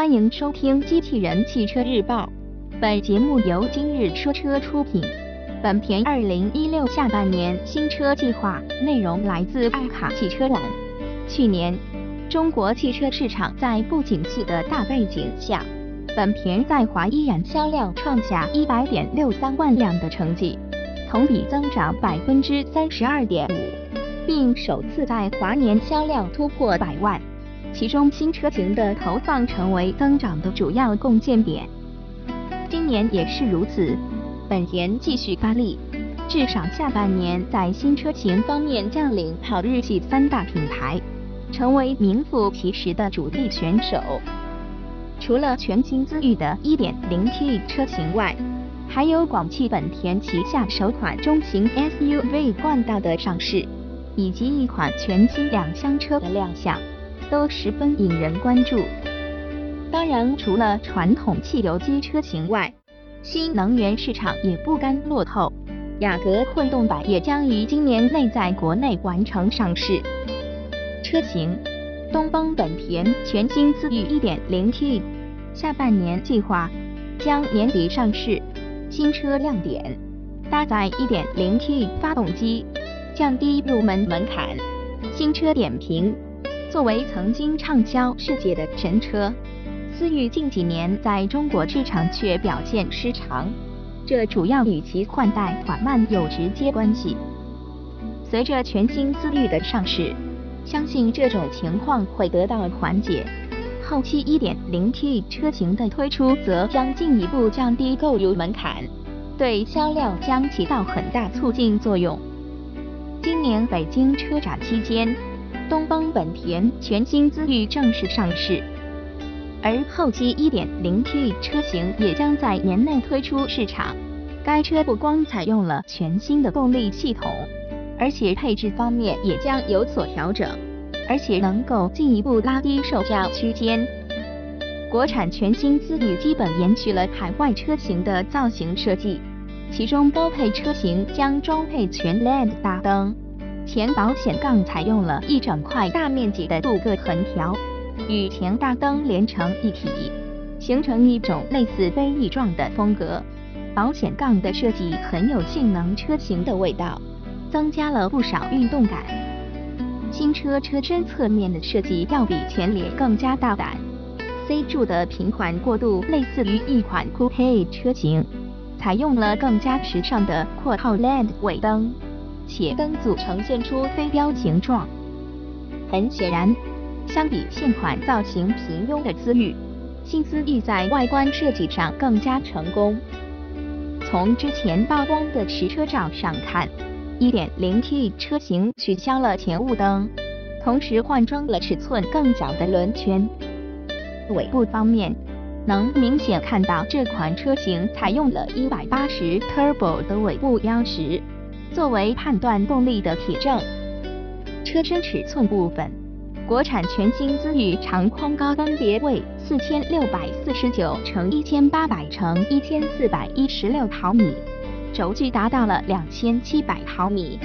欢迎收听《机器人汽车日报》，本节目由今日说车出品。本田2016下半年新车计划内容来自爱卡汽车网。去年，中国汽车市场在不景气的大背景下，本田在华依然销量创下100.63万辆的成绩，同比增长百分之三十二点五，并首次在华年销量突破百万。其中新车型的投放成为增长的主要贡献点，今年也是如此。本田继续发力，至少下半年在新车型方面将领跑日系三大品牌，成为名副其实的主力选手。除了全新思域的 1.0T 车型外，还有广汽本田旗下首款中型 SUV 冠道的上市，以及一款全新两厢车的亮相。都十分引人关注。当然，除了传统汽油机车型外，新能源市场也不甘落后。雅阁混动版也将于今年内在国内完成上市。车型：东风本田全新思域 1.0T，下半年计划将年底上市。新车亮点：搭载 1.0T 发动机，降低入门门槛。新车点评。作为曾经畅销世界的神车，思域近几年在中国市场却表现失常，这主要与其换代缓慢有直接关系。随着全新思域的上市，相信这种情况会得到缓解。后期 1.0T 车型的推出，则将进一步降低购入门槛，对销量将起到很大促进作用。今年北京车展期间。东风本田全新思域正式上市，而后期 1.0T 车型也将在年内推出市场。该车不光采用了全新的动力系统，而且配置方面也将有所调整，而且能够进一步拉低售价区间。国产全新思域基本延续了海外车型的造型设计，其中高配车型将装配全 LED 大灯。前保险杠采用了一整块大面积的镀铬横条，与前大灯连成一体，形成一种类似飞翼状的风格。保险杠的设计很有性能车型的味道，增加了不少运动感。新车车身侧面的设计要比前脸更加大胆，C 柱的平缓过渡类似于一款酷配车型，采用了更加时尚的括号 LED 尾灯。且灯组呈现出飞镖形状。很显然，相比现款造型平庸的思域，新思域在外观设计上更加成功。从之前曝光的实车照上看，1.0T 车型取消了前雾灯，同时换装了尺寸更小的轮圈。尾部方面，能明显看到这款车型采用了180 Turbo 的尾部标识。作为判断动力的铁证。车身尺寸部分，国产全新思域长宽高分别为四千六百四十九乘一千八百乘一千四百一十六毫米，轴距达到了两千七百毫米；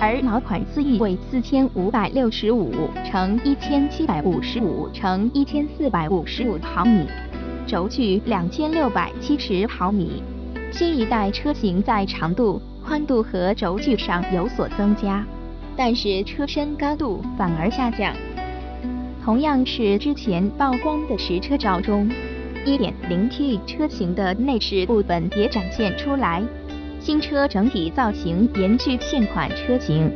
而老款思域为四千五百六十五乘一千七百五十五乘一千四百五十五毫米，轴距两千六百七十毫米。新一代车型在长度。宽度和轴距上有所增加，但是车身高度反而下降。同样是之前曝光的实车照中，1.0T 车型的内饰部分也展现出来。新车整体造型延续现款车型，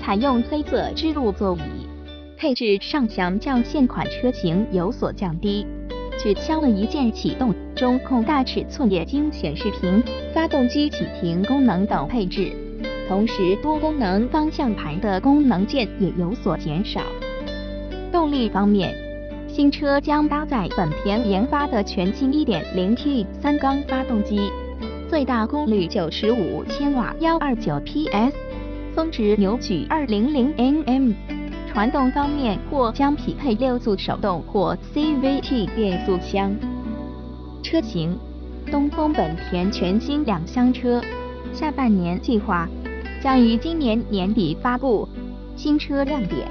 采用黑色织物座椅，配置上相较现款车型有所降低。取消了一键启动、中控大尺寸液晶显示屏、发动机启停功能等配置，同时多功能方向盘的功能键也有所减少。动力方面，新车将搭载本田研发的全新 1.0T 三缸发动机，最大功率95千瓦，129 PS，峰值扭矩200 Nm。传动方面或将匹配六速手动或 CVT 变速箱。车型：东风本田全新两厢车，下半年计划将于今年年底发布。新车亮点，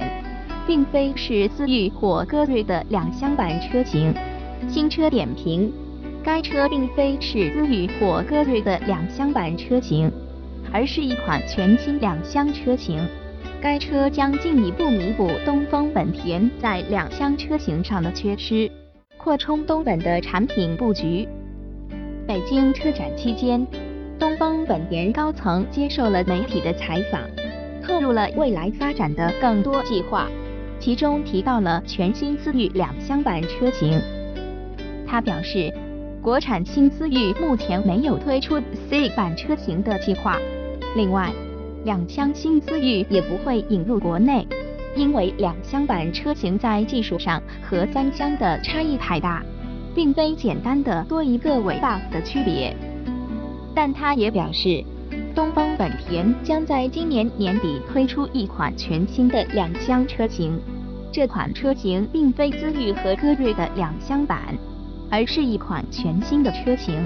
并非是思域或歌瑞的两厢版车型，新车点评：该车并非是思域或歌瑞的两厢版车型，而是一款全新两厢车型。该车将进一步弥补东风本田在两厢车型上的缺失，扩充东本的产品布局。北京车展期间，东风本田高层接受了媒体的采访，透露了未来发展的更多计划，其中提到了全新思域两厢版车型。他表示，国产新思域目前没有推出 C 版车型的计划。另外，两厢新思域也不会引入国内，因为两厢版车型在技术上和三厢的差异太大，并非简单的多一个尾巴的区别。但他也表示，东风本田将在今年年底推出一款全新的两厢车型，这款车型并非思域和歌瑞的两厢版，而是一款全新的车型。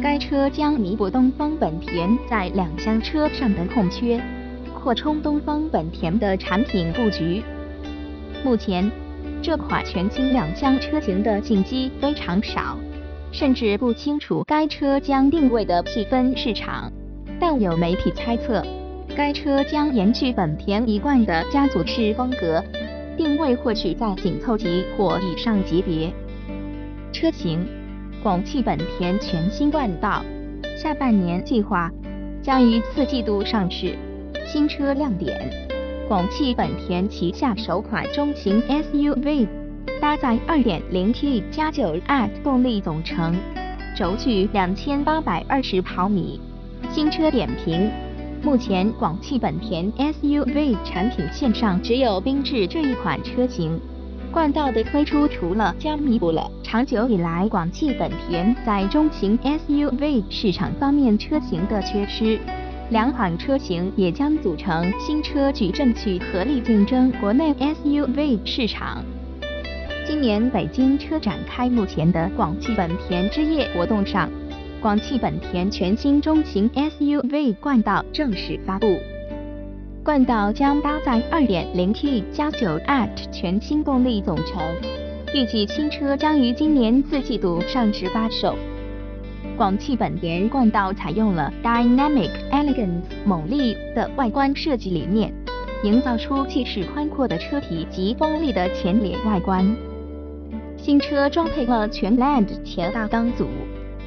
该车将弥补东风本田在两厢车上的空缺，扩充东风本田的产品布局。目前，这款全新两厢车型的信息非常少，甚至不清楚该车将定位的细分市场。但有媒体猜测，该车将延续本田一贯的家族式风格，定位或许在紧凑级或以上级别车型。广汽本田全新冠道，下半年计划将于四季度上市。新车亮点：广汽本田旗下首款中型 SUV，搭载 2.0T 加 9AT 动力总成，轴距2820毫米。新车点评：目前广汽本田 SUV 产品线上只有缤智这一款车型。冠道的推出，除了将弥补了长久以来广汽本田在中型 SUV 市场方面车型的缺失，两款车型也将组成新车矩阵去合力竞争国内 SUV 市场。今年北京车展开幕前的广汽本田之夜活动上，广汽本田全新中型 SUV 冠道正式发布。冠道将搭载 2.0T 加 9AT 全新动力总成，预计新车将于今年四季度上市发售。广汽本田冠道采用了 Dynamic Elegance 猛力的外观设计理念，营造出气势宽阔的车体及锋利的前脸外观。新车装配了全 LED 前大灯组，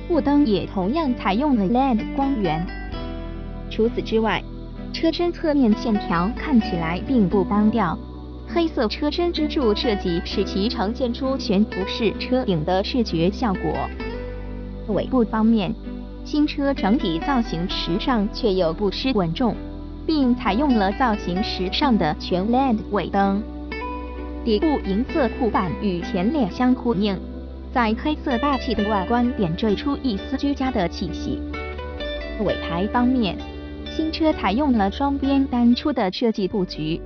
雾灯也同样采用了 LED 光源。除此之外，车身侧面线条看起来并不单调，黑色车身支柱设计使其呈现出悬浮式车顶的视觉效果。尾部方面，新车整体造型时尚却又不失稳重，并采用了造型时尚的全 LED 尾灯。底部银色护板与前脸相呼应，在黑色大气的外观点缀出一丝居家的气息。尾排方面。新车采用了双边单出的设计布局。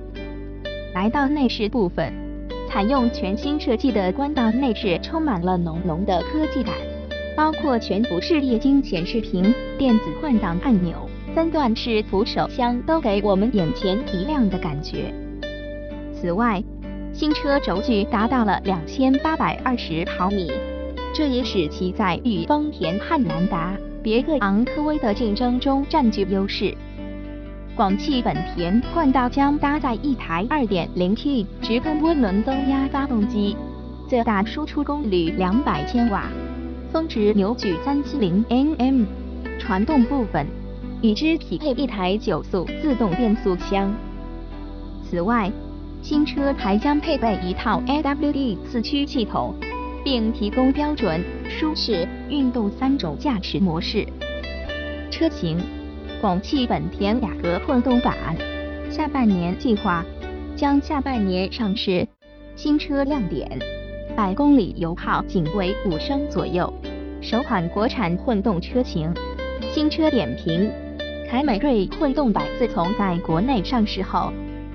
来到内饰部分，采用全新设计的冠道内饰充满了浓浓的科技感，包括全幅式液晶显示屏、电子换挡按钮、三段式扶手箱都给我们眼前一亮的感觉。此外，新车轴距达到了两千八百二十毫米，这也使其在与丰田汉兰达。别克昂科威的竞争中占据优势。广汽本田冠道将搭载一台 2.0T 直喷涡轮增压发动机，最大输出功率200千瓦，峰值扭矩370 Nm。传动部分与之匹配一台九速自动变速箱。此外，新车还将配备一套 AWD 四驱系统。并提供标准、舒适、运动三种驾驶模式。车型：广汽本田雅阁混动版，下半年计划将下半年上市。新车亮点：百公里油耗仅为五升左右，首款国产混动车型。新车点评：凯美瑞混动版自从在国内上市后，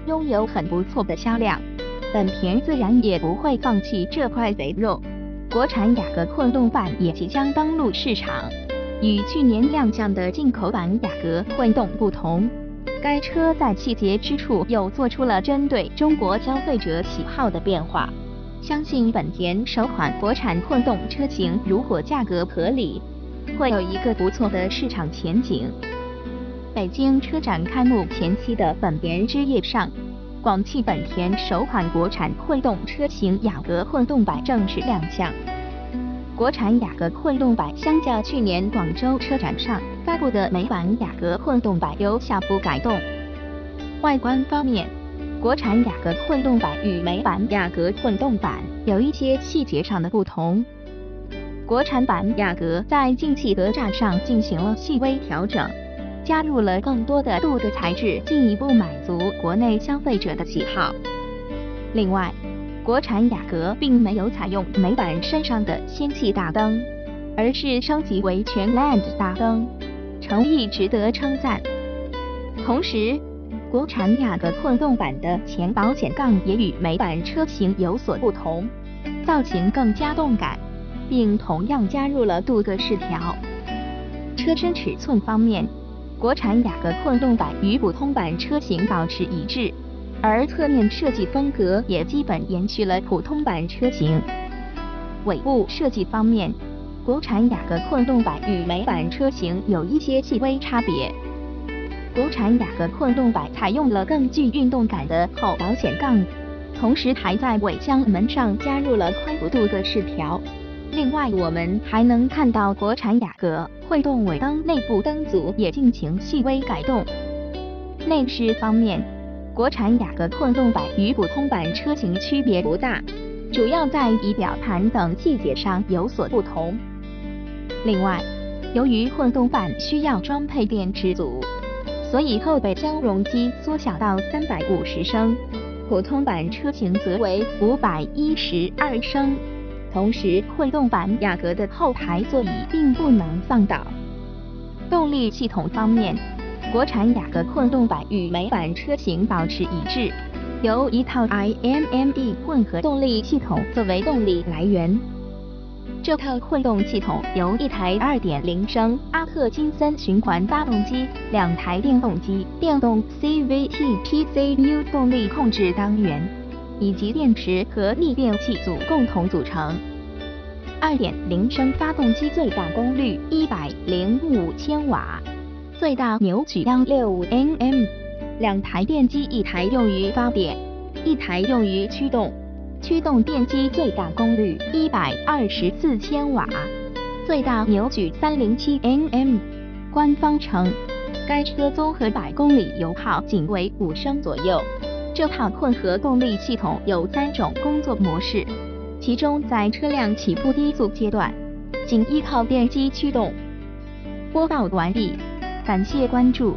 拥有很不错的销量，本田自然也不会放弃这块肥肉。国产雅阁混动版也即将登陆市场。与去年亮相的进口版雅阁混动不同，该车在细节之处又做出了针对中国消费者喜好的变化。相信本田首款国产混动车型如果价格合理，会有一个不错的市场前景。北京车展开幕前期的本田之夜上，广汽本田首款国产混动车型雅阁混动版正式亮相。国产雅阁混动版相较去年广州车展上发布的美版雅阁混动版有小幅改动。外观方面，国产雅阁混动版与美版雅阁混动版有一些细节上的不同。国产版雅阁在进气格栅上进行了细微调整。加入了更多的镀铬材质，进一步满足国内消费者的喜好。另外，国产雅阁并没有采用美版身上的氙气大灯，而是升级为全 LED 大灯，诚意值得称赞。同时，国产雅阁混动版的前保险杠也与美版车型有所不同，造型更加动感，并同样加入了镀铬饰条。车身尺寸方面，国产雅阁混动版与普通版车型保持一致，而侧面设计风格也基本延续了普通版车型。尾部设计方面，国产雅阁混动版与美版车型有一些细微差别。国产雅阁混动版采用了更具运动感的后保险杠，同时还在尾箱门上加入了宽幅度的饰条。另外，我们还能看到国产雅阁混动尾灯内部灯组也进行细微改动。内饰方面，国产雅阁混动版与普通版车型区别不大，主要在仪表盘等细节上有所不同。另外，由于混动版需要装配电池组，所以后备箱容积缩小到三百五十升，普通版车型则为五百一十二升。同时，混动版雅阁的后排座椅并不能放倒。动力系统方面，国产雅阁混动版与美版车型保持一致，由一套 iMMD 混合动力系统作为动力来源。这套混动系统由一台2.0升阿特金森循环发动机、两台电动机、电动 CVT PCU 动力控制单元。以及电池和逆变器组共同组成。2.0升发动机最大功率105千瓦，最大扭矩165 Nm。两台电机，一台用于发电，一台用于驱动。驱动电机最大功率124千瓦，最大扭矩307 Nm。官方称，该车综合百公里油耗仅为五升左右。这套混合动力系统有三种工作模式，其中在车辆起步低速阶段，仅依靠电机驱动。播报完毕，感谢关注。